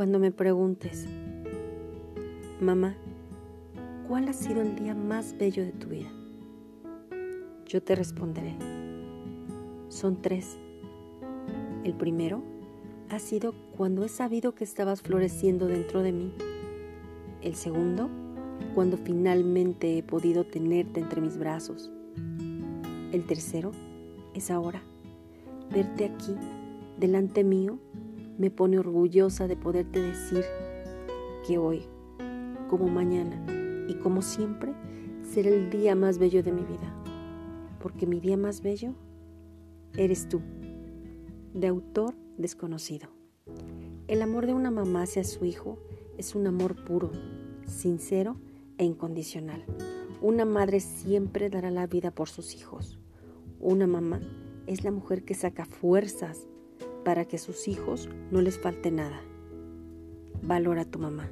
Cuando me preguntes, mamá, ¿cuál ha sido el día más bello de tu vida? Yo te responderé, son tres. El primero ha sido cuando he sabido que estabas floreciendo dentro de mí. El segundo, cuando finalmente he podido tenerte entre mis brazos. El tercero es ahora. Verte aquí, delante mío, me pone orgullosa de poderte decir que hoy, como mañana y como siempre, será el día más bello de mi vida. Porque mi día más bello eres tú, de autor desconocido. El amor de una mamá hacia su hijo es un amor puro, sincero e incondicional. Una madre siempre dará la vida por sus hijos. Una mamá es la mujer que saca fuerzas para que a sus hijos no les falte nada. Valora a tu mamá.